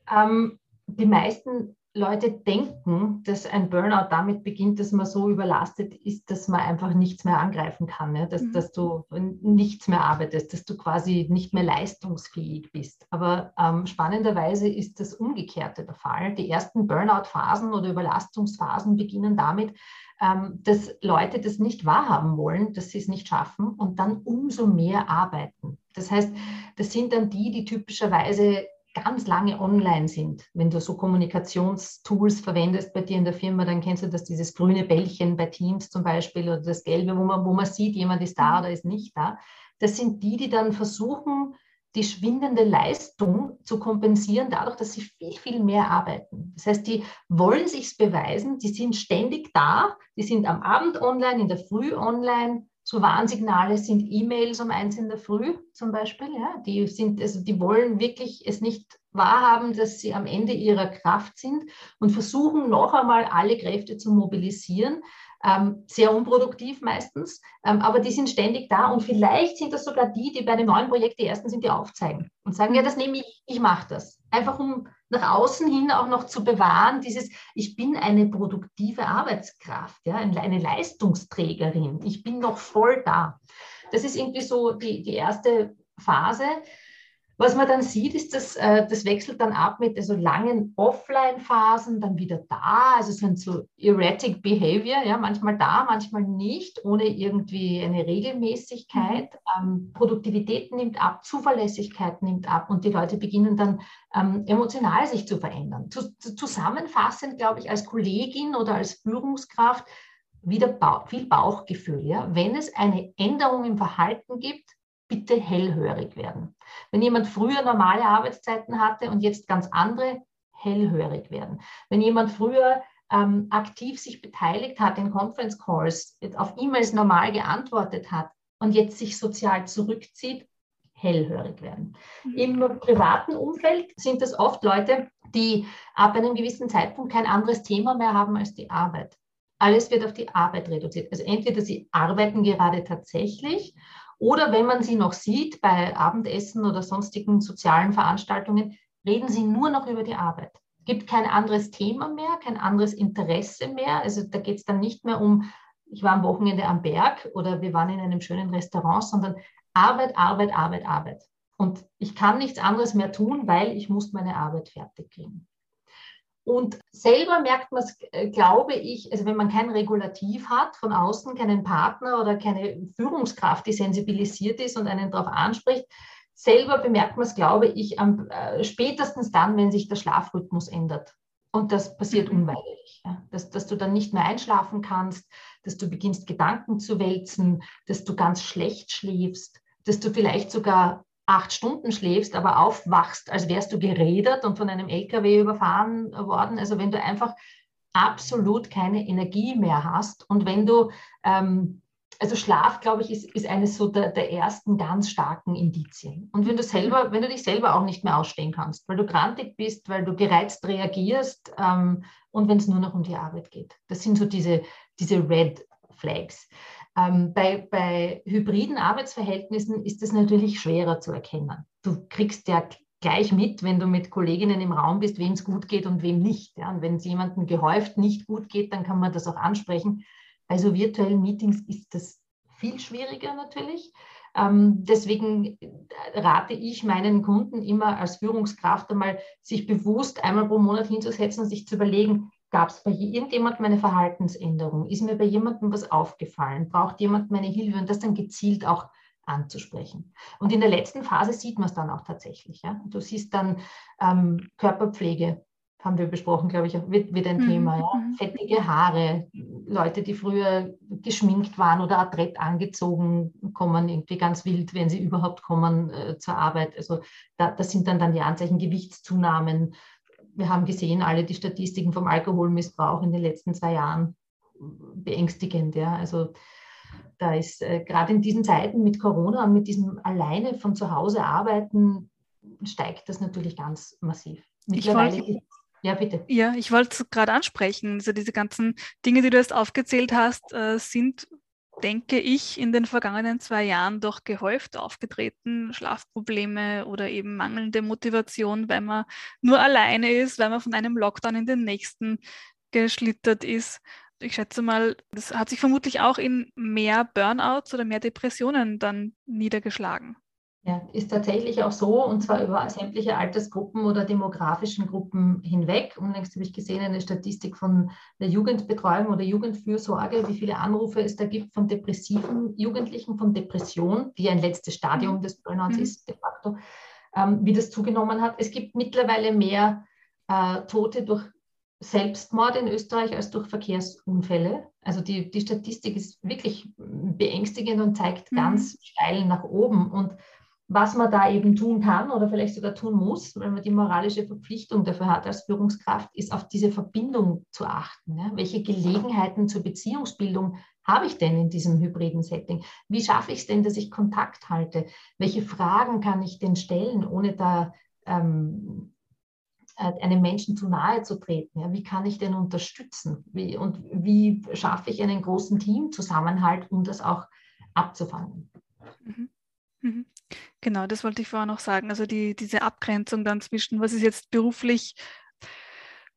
ähm, die meisten Leute denken, dass ein Burnout damit beginnt, dass man so überlastet ist, dass man einfach nichts mehr angreifen kann, ja? dass, mhm. dass du nichts mehr arbeitest, dass du quasi nicht mehr leistungsfähig bist. Aber ähm, spannenderweise ist das Umgekehrte der Fall. Die ersten Burnout-Phasen oder Überlastungsphasen beginnen damit, ähm, dass Leute das nicht wahrhaben wollen, dass sie es nicht schaffen und dann umso mehr arbeiten. Das heißt, das sind dann die, die typischerweise ganz lange online sind. Wenn du so Kommunikationstools verwendest bei dir in der Firma, dann kennst du das, dieses grüne Bällchen bei Teams zum Beispiel oder das gelbe, wo man, wo man sieht, jemand ist da oder ist nicht da. Das sind die, die dann versuchen, die schwindende Leistung zu kompensieren, dadurch, dass sie viel, viel mehr arbeiten. Das heißt, die wollen sich beweisen, die sind ständig da, die sind am Abend online, in der Früh online, so Warnsignale sind E-Mails um eins in der Früh zum Beispiel. Ja, die sind, also die wollen wirklich es nicht wahrhaben, dass sie am Ende ihrer Kraft sind und versuchen noch einmal alle Kräfte zu mobilisieren. Ähm, sehr unproduktiv meistens, ähm, aber die sind ständig da und vielleicht sind das sogar die, die bei einem neuen Projekt die ersten sind, die aufzeigen und sagen, ja, das nehme ich, ich mache das. Einfach um nach außen hin auch noch zu bewahren, dieses, ich bin eine produktive Arbeitskraft, ja, eine Leistungsträgerin, ich bin noch voll da. Das ist irgendwie so die, die erste Phase. Was man dann sieht, ist, dass äh, das wechselt dann ab mit so langen Offline-Phasen, dann wieder da. Also es sind so erratic Behavior, ja, manchmal da, manchmal nicht, ohne irgendwie eine Regelmäßigkeit. Mhm. Ähm, Produktivität nimmt ab, Zuverlässigkeit nimmt ab und die Leute beginnen dann ähm, emotional sich zu verändern. Zu, zu, zusammenfassend, glaube ich, als Kollegin oder als Führungskraft wieder ba viel Bauchgefühl. Ja? Wenn es eine Änderung im Verhalten gibt, bitte hellhörig werden. Wenn jemand früher normale Arbeitszeiten hatte und jetzt ganz andere, hellhörig werden. Wenn jemand früher ähm, aktiv sich beteiligt hat in Conference Calls, auf E-Mails normal geantwortet hat und jetzt sich sozial zurückzieht, hellhörig werden. Mhm. Im privaten Umfeld sind es oft Leute, die ab einem gewissen Zeitpunkt kein anderes Thema mehr haben als die Arbeit. Alles wird auf die Arbeit reduziert. Also entweder sie arbeiten gerade tatsächlich oder wenn man sie noch sieht bei Abendessen oder sonstigen sozialen Veranstaltungen, reden sie nur noch über die Arbeit. Es gibt kein anderes Thema mehr, kein anderes Interesse mehr. Also da geht es dann nicht mehr um, ich war am Wochenende am Berg oder wir waren in einem schönen Restaurant, sondern Arbeit, Arbeit, Arbeit, Arbeit. Und ich kann nichts anderes mehr tun, weil ich muss meine Arbeit fertig kriegen. Und selber merkt man es, äh, glaube ich, also wenn man kein Regulativ hat von außen, keinen Partner oder keine Führungskraft, die sensibilisiert ist und einen darauf anspricht, selber bemerkt man es, glaube ich, am, äh, spätestens dann, wenn sich der Schlafrhythmus ändert. Und das passiert mhm. unweigerlich. Ja? Dass, dass du dann nicht mehr einschlafen kannst, dass du beginnst, Gedanken zu wälzen, dass du ganz schlecht schläfst, dass du vielleicht sogar acht Stunden schläfst, aber aufwachst, als wärst du gerädert und von einem LKW überfahren worden. Also wenn du einfach absolut keine Energie mehr hast und wenn du ähm, also Schlaf, glaube ich, ist, ist eines so der, der, ersten ganz starken Indizien. Und wenn du selber, wenn du dich selber auch nicht mehr ausstehen kannst, weil du grantig bist, weil du gereizt reagierst ähm, und wenn es nur noch um die Arbeit geht. Das sind so diese, diese Red Flags. Ähm, bei, bei hybriden Arbeitsverhältnissen ist es natürlich schwerer zu erkennen. Du kriegst ja gleich mit, wenn du mit Kolleginnen im Raum bist, wem es gut geht und wem nicht. Ja? Und wenn es jemandem gehäuft nicht gut geht, dann kann man das auch ansprechen. Also virtuellen Meetings ist das viel schwieriger natürlich. Ähm, deswegen rate ich meinen Kunden immer als Führungskraft einmal, sich bewusst einmal pro Monat hinzusetzen und sich zu überlegen, gab es bei irgendjemandem eine Verhaltensänderung? Ist mir bei jemandem was aufgefallen? Braucht jemand meine Hilfe? Und das dann gezielt auch anzusprechen. Und in der letzten Phase sieht man es dann auch tatsächlich. Ja? Du siehst dann ähm, Körperpflege, haben wir besprochen, glaube ich, wird, wird ein mhm. Thema. Ja? Mhm. Fettige Haare, Leute, die früher geschminkt waren oder adrett angezogen, kommen irgendwie ganz wild, wenn sie überhaupt kommen äh, zur Arbeit. Also da, das sind dann, dann die Anzeichen Gewichtszunahmen. Wir haben gesehen, alle die Statistiken vom Alkoholmissbrauch in den letzten zwei Jahren beängstigend. Ja? Also da ist äh, gerade in diesen Zeiten mit Corona und mit diesem alleine von zu Hause arbeiten, steigt das natürlich ganz massiv. Mittlerweile ich wollte, ja, bitte. Ja, ich wollte es gerade ansprechen. Also diese ganzen Dinge, die du jetzt aufgezählt hast, äh, sind, denke ich, in den vergangenen zwei Jahren doch gehäuft aufgetreten. Schlafprobleme oder eben mangelnde Motivation, weil man nur alleine ist, weil man von einem Lockdown in den nächsten geschlittert ist. Ich schätze mal, das hat sich vermutlich auch in mehr Burnouts oder mehr Depressionen dann niedergeschlagen. Ja, ist tatsächlich auch so, und zwar über sämtliche Altersgruppen oder demografischen Gruppen hinweg. Unlängst habe ich gesehen eine Statistik von der Jugendbetreuung oder Jugendfürsorge, wie viele Anrufe es da gibt von depressiven Jugendlichen, von Depression, die ein letztes Stadium mhm. des Burnouts mhm. ist, de facto, ähm, wie das zugenommen hat. Es gibt mittlerweile mehr äh, Tote durch Selbstmord in Österreich als durch Verkehrsunfälle. Also die, die Statistik ist wirklich beängstigend und zeigt mhm. ganz steil nach oben. Und was man da eben tun kann oder vielleicht sogar tun muss, weil man die moralische Verpflichtung dafür hat als Führungskraft, ist auf diese Verbindung zu achten. Ja? Welche Gelegenheiten zur Beziehungsbildung habe ich denn in diesem hybriden Setting? Wie schaffe ich es denn, dass ich Kontakt halte? Welche Fragen kann ich denn stellen, ohne da ähm, äh, einem Menschen zu nahe zu treten? Ja? Wie kann ich denn unterstützen? Wie, und wie schaffe ich einen großen Teamzusammenhalt, um das auch abzufangen? Mhm. Mhm. Genau, das wollte ich vorher noch sagen. Also die, diese Abgrenzung dann zwischen, was ist jetzt beruflich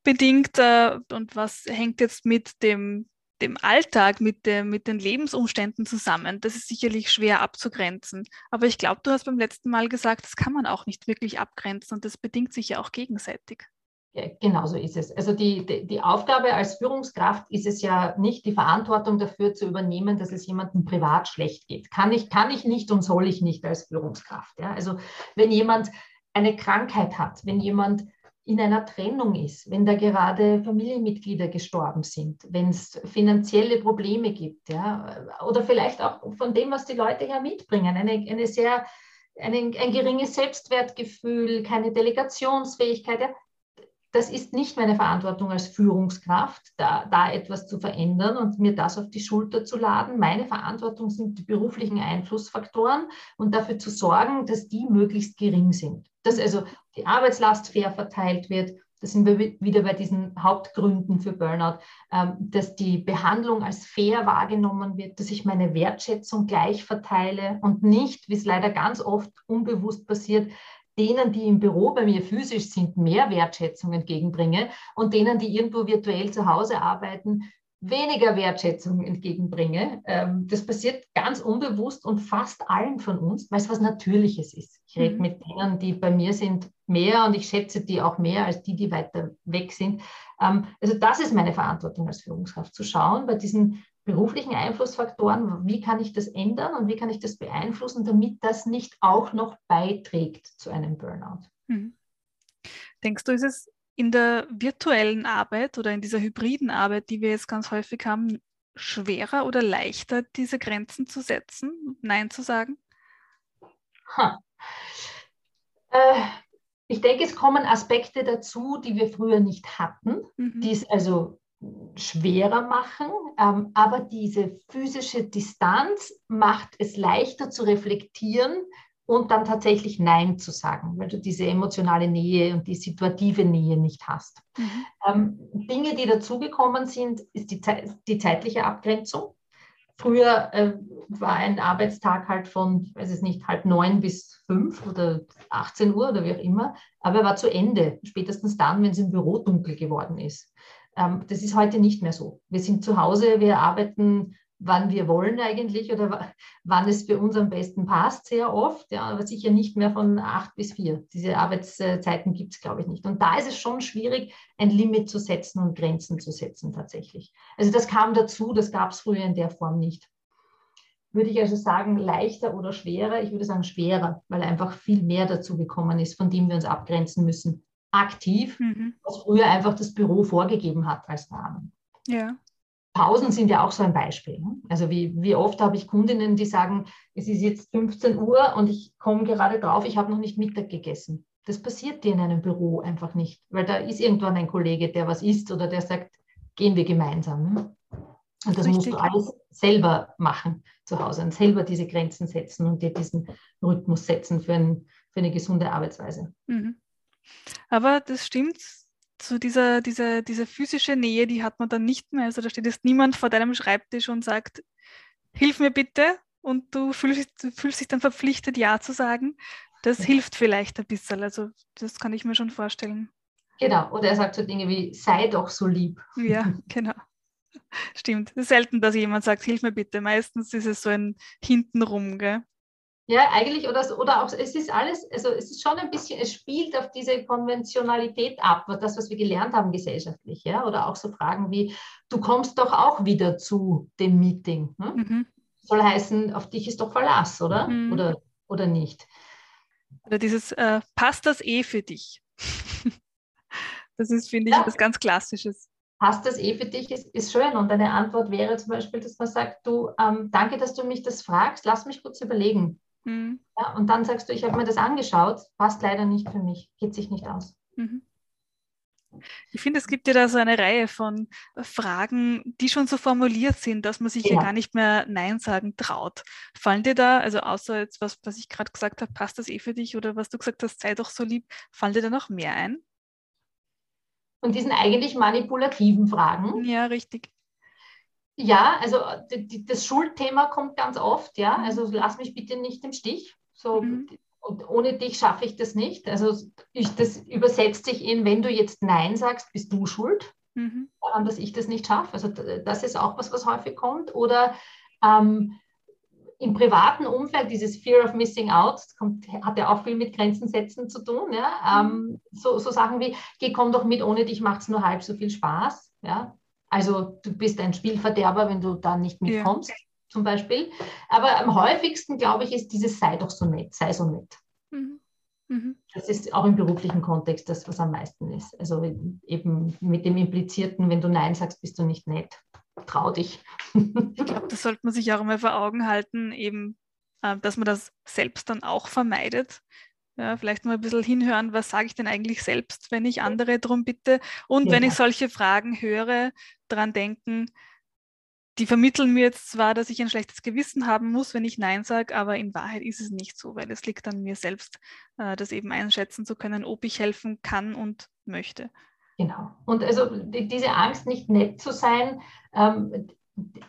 bedingt äh, und was hängt jetzt mit dem, dem Alltag, mit, der, mit den Lebensumständen zusammen. Das ist sicherlich schwer abzugrenzen. Aber ich glaube, du hast beim letzten Mal gesagt, das kann man auch nicht wirklich abgrenzen und das bedingt sich ja auch gegenseitig. Ja, genau so ist es. Also die, die, die, Aufgabe als Führungskraft ist es ja nicht, die Verantwortung dafür zu übernehmen, dass es jemandem privat schlecht geht. Kann ich, kann ich nicht und soll ich nicht als Führungskraft. Ja? Also wenn jemand eine Krankheit hat, wenn jemand in einer Trennung ist, wenn da gerade Familienmitglieder gestorben sind, wenn es finanzielle Probleme gibt, ja, oder vielleicht auch von dem, was die Leute ja mitbringen, eine, eine sehr, eine, ein geringes Selbstwertgefühl, keine Delegationsfähigkeit, ja, das ist nicht meine Verantwortung als Führungskraft, da, da etwas zu verändern und mir das auf die Schulter zu laden. Meine Verantwortung sind die beruflichen Einflussfaktoren und dafür zu sorgen, dass die möglichst gering sind. Dass also die Arbeitslast fair verteilt wird. Da sind wir wieder bei diesen Hauptgründen für Burnout, ähm, dass die Behandlung als fair wahrgenommen wird, dass ich meine Wertschätzung gleich verteile und nicht, wie es leider ganz oft unbewusst passiert, denen, die im Büro bei mir physisch sind, mehr Wertschätzung entgegenbringe und denen, die irgendwo virtuell zu Hause arbeiten, weniger Wertschätzung entgegenbringe. Ähm, das passiert ganz unbewusst und fast allen von uns, weil es was Natürliches ist. Ich rede mhm. mit denen, die bei mir sind, mehr und ich schätze die auch mehr als die, die weiter weg sind. Ähm, also das ist meine Verantwortung als Führungskraft, zu schauen bei diesen beruflichen Einflussfaktoren, wie kann ich das ändern und wie kann ich das beeinflussen, damit das nicht auch noch beiträgt zu einem Burnout. Hm. Denkst du, ist es in der virtuellen Arbeit oder in dieser hybriden Arbeit, die wir jetzt ganz häufig haben, schwerer oder leichter, diese Grenzen zu setzen, Nein zu sagen? Ha. Äh, ich denke, es kommen Aspekte dazu, die wir früher nicht hatten, mhm. die es also schwerer machen, ähm, aber diese physische Distanz macht es leichter zu reflektieren und dann tatsächlich Nein zu sagen, weil du diese emotionale Nähe und die situative Nähe nicht hast. Mhm. Ähm, Dinge, die dazugekommen sind, ist die, die zeitliche Abgrenzung. Früher äh, war ein Arbeitstag halt von, weiß es nicht, halb neun bis fünf oder 18 Uhr oder wie auch immer, aber er war zu Ende, spätestens dann, wenn es im Büro dunkel geworden ist. Ähm, das ist heute nicht mehr so. Wir sind zu Hause, wir arbeiten, wann wir wollen eigentlich oder wann es für uns am besten passt, sehr oft, ja, aber sicher nicht mehr von acht bis vier. Diese Arbeitszeiten gibt es, glaube ich, nicht. Und da ist es schon schwierig, ein Limit zu setzen und Grenzen zu setzen tatsächlich. Also das kam dazu, das gab es früher in der Form nicht. Würde ich also sagen, leichter oder schwerer? Ich würde sagen schwerer, weil einfach viel mehr dazu gekommen ist, von dem wir uns abgrenzen müssen aktiv, mhm. was früher einfach das Büro vorgegeben hat als Rahmen. Ja. Pausen sind ja auch so ein Beispiel. Ne? Also wie, wie oft habe ich Kundinnen, die sagen, es ist jetzt 15 Uhr und ich komme gerade drauf, ich habe noch nicht Mittag gegessen. Das passiert dir in einem Büro einfach nicht, weil da ist irgendwann ein Kollege, der was isst oder der sagt, gehen wir gemeinsam. Ne? Und das Richtig. musst du alles selber machen zu Hause und selber diese Grenzen setzen und dir diesen Rhythmus setzen für, ein, für eine gesunde Arbeitsweise. Mhm. Aber das stimmt, so dieser, dieser, diese physische Nähe, die hat man dann nicht mehr. Also da steht jetzt niemand vor deinem Schreibtisch und sagt, hilf mir bitte. Und du fühlst, fühlst dich dann verpflichtet, Ja zu sagen. Das ja. hilft vielleicht ein bisschen. Also das kann ich mir schon vorstellen. Genau. Oder er sagt so Dinge wie, sei doch so lieb. Ja, genau. Stimmt. Es ist selten, dass jemand sagt, hilf mir bitte. Meistens ist es so ein Hintenrum, gell? Ja, eigentlich, oder, oder auch, es ist alles, also es ist schon ein bisschen, es spielt auf diese Konventionalität ab, das, was wir gelernt haben gesellschaftlich, ja, oder auch so Fragen wie, du kommst doch auch wieder zu dem Meeting. Ne? Mhm. Soll heißen, auf dich ist doch Verlass, oder? Mhm. Oder, oder nicht? Oder dieses, äh, passt das eh für dich? das ist, finde ich, ja. was ganz Klassisches passt das eh für dich, ist, ist schön. Und eine Antwort wäre zum Beispiel, dass man sagt, du, ähm, danke, dass du mich das fragst, lass mich kurz überlegen. Mhm. Ja, und dann sagst du, ich habe mir das angeschaut, passt leider nicht für mich, geht sich nicht aus. Mhm. Ich finde, es gibt ja da so eine Reihe von Fragen, die schon so formuliert sind, dass man sich ja, ja gar nicht mehr Nein sagen traut. Fallen dir da, also außer jetzt was, was ich gerade gesagt habe, passt das eh für dich oder was du gesagt hast, sei doch so lieb, fallen dir da noch mehr ein? Und diesen eigentlich manipulativen Fragen. Ja, richtig. Ja, also das Schuldthema kommt ganz oft, ja. Mhm. Also lass mich bitte nicht im Stich. So, mhm. und ohne dich schaffe ich das nicht. Also ich, das übersetzt sich in, wenn du jetzt Nein sagst, bist du schuld mhm. daran, dass ich das nicht schaffe. Also das ist auch was, was häufig kommt. Oder ähm, im privaten Umfeld, dieses Fear of Missing Out, kommt, hat ja auch viel mit Grenzen setzen zu tun. Ja? Mhm. Ähm, so, so Sachen wie, geh, komm doch mit, ohne dich macht es nur halb so viel Spaß. Ja? Also du bist ein Spielverderber, wenn du da nicht mitkommst, ja. zum Beispiel. Aber am häufigsten, glaube ich, ist dieses sei doch so nett, sei so nett. Mhm. Mhm. Das ist auch im beruflichen Kontext das, was am meisten ist. Also eben mit dem implizierten, wenn du Nein sagst, bist du nicht nett. Trau dich. ich glaube, das sollte man sich auch immer vor Augen halten, eben, äh, dass man das selbst dann auch vermeidet. Ja, vielleicht mal ein bisschen hinhören, was sage ich denn eigentlich selbst, wenn ich andere darum bitte. Und ja. wenn ich solche Fragen höre, daran denken, die vermitteln mir jetzt zwar, dass ich ein schlechtes Gewissen haben muss, wenn ich Nein sage, aber in Wahrheit ist es nicht so, weil es liegt an mir selbst, äh, das eben einschätzen zu können, ob ich helfen kann und möchte. Genau. Und also die, diese Angst, nicht nett zu sein, ähm,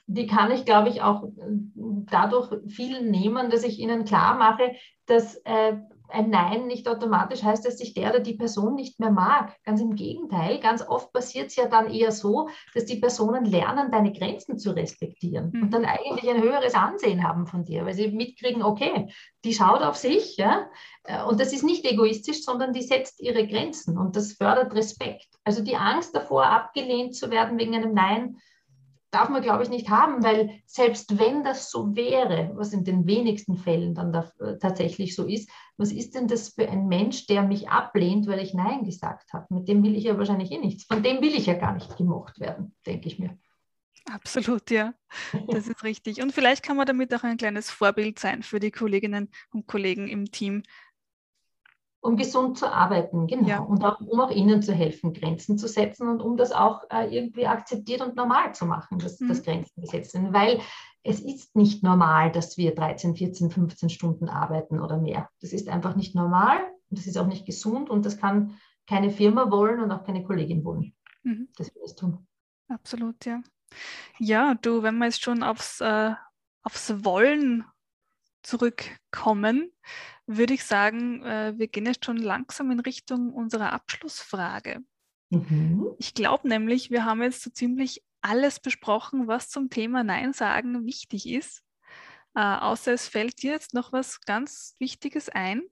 die kann ich, glaube ich, auch dadurch vielen nehmen, dass ich ihnen klar mache, dass äh, ein Nein nicht automatisch heißt, dass sich der oder die Person nicht mehr mag. Ganz im Gegenteil, ganz oft passiert es ja dann eher so, dass die Personen lernen, deine Grenzen zu respektieren mhm. und dann eigentlich ein höheres Ansehen haben von dir, weil sie mitkriegen, okay, die schaut auf sich, ja, äh, und das ist nicht egoistisch, sondern die setzt ihre Grenzen und das fördert Respekt. Also die Angst davor, abgelehnt zu werden wegen einem Nein, darf man, glaube ich, nicht haben, weil selbst wenn das so wäre, was in den wenigsten Fällen dann da, äh, tatsächlich so ist, was ist denn das für ein Mensch, der mich ablehnt, weil ich Nein gesagt habe? Mit dem will ich ja wahrscheinlich eh nichts. Von dem will ich ja gar nicht gemocht werden, denke ich mir. Absolut, ja. Das ist richtig. Und vielleicht kann man damit auch ein kleines Vorbild sein für die Kolleginnen und Kollegen im Team, um gesund zu arbeiten, genau. Ja. Und auch, um auch ihnen zu helfen, Grenzen zu setzen und um das auch äh, irgendwie akzeptiert und normal zu machen, dass, mhm. dass Grenzen gesetzt sind. Weil es ist nicht normal, dass wir 13, 14, 15 Stunden arbeiten oder mehr. Das ist einfach nicht normal und das ist auch nicht gesund und das kann keine Firma wollen und auch keine Kollegin wollen, mhm. dass wir das tun. Absolut, ja. Ja, du, wenn wir jetzt schon aufs, äh, aufs Wollen zurückkommen, würde ich sagen, äh, wir gehen jetzt schon langsam in Richtung unserer Abschlussfrage. Mhm. Ich glaube nämlich, wir haben jetzt so ziemlich alles besprochen, was zum Thema Nein sagen wichtig ist. Äh, außer es fällt dir jetzt noch was ganz Wichtiges ein.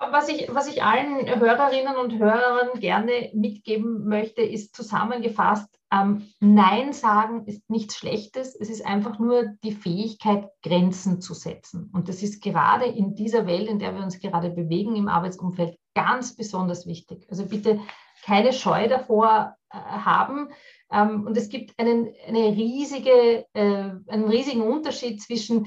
Was ich, was ich allen Hörerinnen und Hörern gerne mitgeben möchte, ist zusammengefasst, ähm, Nein sagen ist nichts Schlechtes, es ist einfach nur die Fähigkeit, Grenzen zu setzen. Und das ist gerade in dieser Welt, in der wir uns gerade bewegen, im Arbeitsumfeld, ganz besonders wichtig. Also bitte keine Scheu davor äh, haben. Ähm, und es gibt einen, eine riesige, äh, einen riesigen Unterschied zwischen,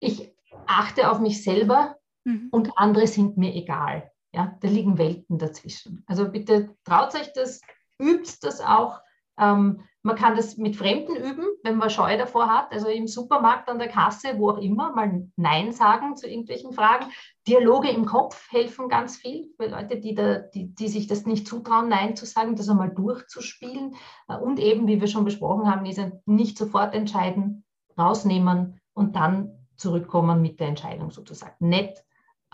ich achte auf mich selber mhm. und andere sind mir egal. Ja, da liegen Welten dazwischen. Also bitte traut euch das, übt das auch ähm, man kann das mit Fremden üben, wenn man Scheu davor hat, also im Supermarkt, an der Kasse, wo auch immer, mal Nein sagen zu irgendwelchen Fragen. Dialoge im Kopf helfen ganz viel für Leute, die, da, die, die sich das nicht zutrauen, Nein zu sagen, das einmal durchzuspielen. Äh, und eben, wie wir schon besprochen haben, ist nicht sofort entscheiden, rausnehmen und dann zurückkommen mit der Entscheidung sozusagen. Nett,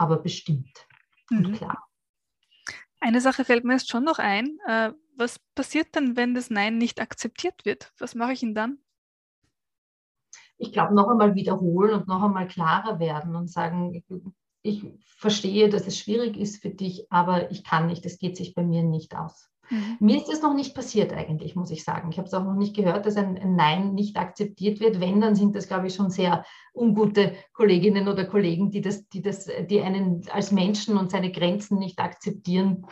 aber bestimmt mhm. und klar. Eine Sache fällt mir jetzt schon noch ein. Äh, was passiert denn, wenn das Nein nicht akzeptiert wird? Was mache ich denn dann? Ich glaube, noch einmal wiederholen und noch einmal klarer werden und sagen, ich verstehe, dass es schwierig ist für dich, aber ich kann nicht, es geht sich bei mir nicht aus. Mhm. Mir ist das noch nicht passiert eigentlich, muss ich sagen. Ich habe es auch noch nicht gehört, dass ein, ein, Nein nicht akzeptiert wird. Wenn, dann sind das, glaube ich, schon sehr ungute Kolleginnen oder Kollegen, die, das, die, das, die einen als Menschen und seine Grenzen nicht akzeptieren.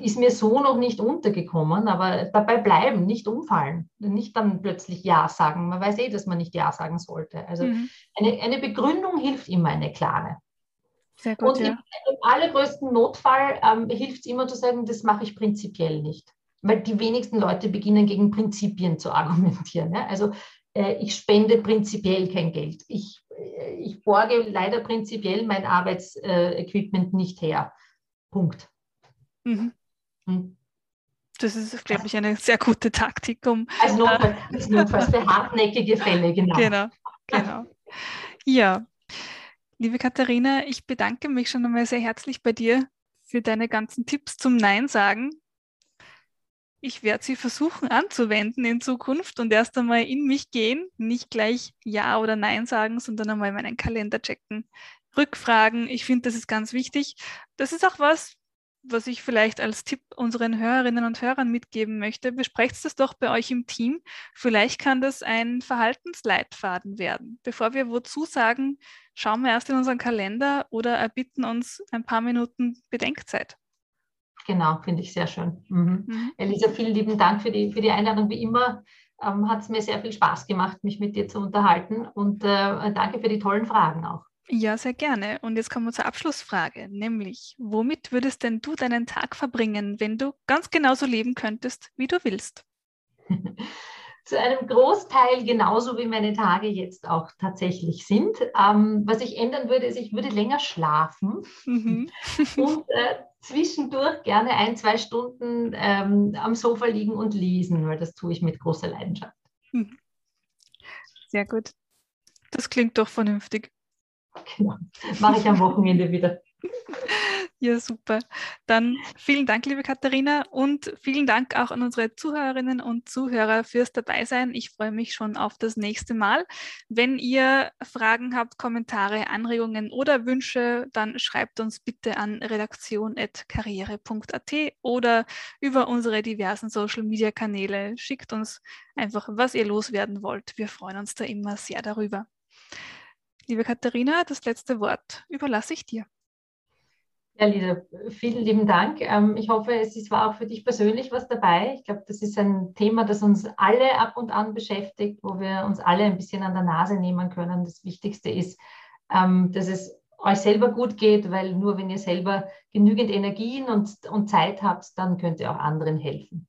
Ist mir so noch nicht untergekommen, aber dabei bleiben, nicht umfallen, nicht dann plötzlich Ja sagen. Man weiß eh, dass man nicht Ja sagen sollte. Also mhm. eine, eine Begründung hilft immer, eine klare. Sehr gut, und ja. im, im, allergrößten Notfall ähm, hilft es immer zu sagen, das mache ich prinzipiell nicht. Weil die wenigsten Leute beginnen gegen Prinzipien zu argumentieren. Ja? Also äh, ich spende prinzipiell kein Geld. Ich, äh, ich borge leider prinzipiell mein Arbeitsequipment äh, nicht her. Punkt. Mhm. Hm. Das ist, glaube ich, eine sehr gute Taktik, um. Als Notfall, als Notfall für hartnäckige Fälle, genau. Genau, genau. Ja, Liebe Katharina, ich bedanke mich schon einmal sehr herzlich bei dir für deine ganzen Tipps zum Nein sagen. Ich werde sie versuchen anzuwenden in Zukunft und erst einmal in mich gehen, nicht gleich Ja oder Nein sagen, sondern einmal meinen Kalender checken, Rückfragen. Ich finde, das ist ganz wichtig. Das ist auch was, was ich vielleicht als Tipp unseren Hörerinnen und Hörern mitgeben möchte, besprecht das doch bei euch im Team. Vielleicht kann das ein Verhaltensleitfaden werden. Bevor wir wozu sagen, schauen wir erst in unseren Kalender oder erbitten uns ein paar Minuten Bedenkzeit. Genau, finde ich sehr schön. Mhm. Mhm. Elisa, vielen lieben Dank für die, für die Einladung. Wie immer ähm, hat es mir sehr viel Spaß gemacht, mich mit dir zu unterhalten und äh, danke für die tollen Fragen auch. Ja, sehr gerne. Und jetzt kommen wir zur Abschlussfrage, nämlich, womit würdest denn du deinen Tag verbringen, wenn du ganz genauso leben könntest, wie du willst? Zu einem Großteil genauso wie meine Tage jetzt auch tatsächlich sind. Ähm, was ich ändern würde, ist, ich würde länger schlafen mhm. und äh, zwischendurch gerne ein, zwei Stunden ähm, am Sofa liegen und lesen, weil das tue ich mit großer Leidenschaft. Mhm. Sehr gut. Das klingt doch vernünftig. Genau. Mache ich am Wochenende wieder. Ja, super. Dann vielen Dank, liebe Katharina, und vielen Dank auch an unsere Zuhörerinnen und Zuhörer fürs Dabeisein. Ich freue mich schon auf das nächste Mal. Wenn ihr Fragen habt, Kommentare, Anregungen oder Wünsche, dann schreibt uns bitte an redaktion.karriere.at oder über unsere diversen Social-Media-Kanäle. Schickt uns einfach, was ihr loswerden wollt. Wir freuen uns da immer sehr darüber. Liebe Katharina, das letzte Wort überlasse ich dir. Ja, Lisa, vielen lieben Dank. Ähm, ich hoffe, es war auch für dich persönlich was dabei. Ich glaube, das ist ein Thema, das uns alle ab und an beschäftigt, wo wir uns alle ein bisschen an der Nase nehmen können. Das Wichtigste ist, ähm, dass es euch selber gut geht, weil nur wenn ihr selber genügend Energien und, und Zeit habt, dann könnt ihr auch anderen helfen.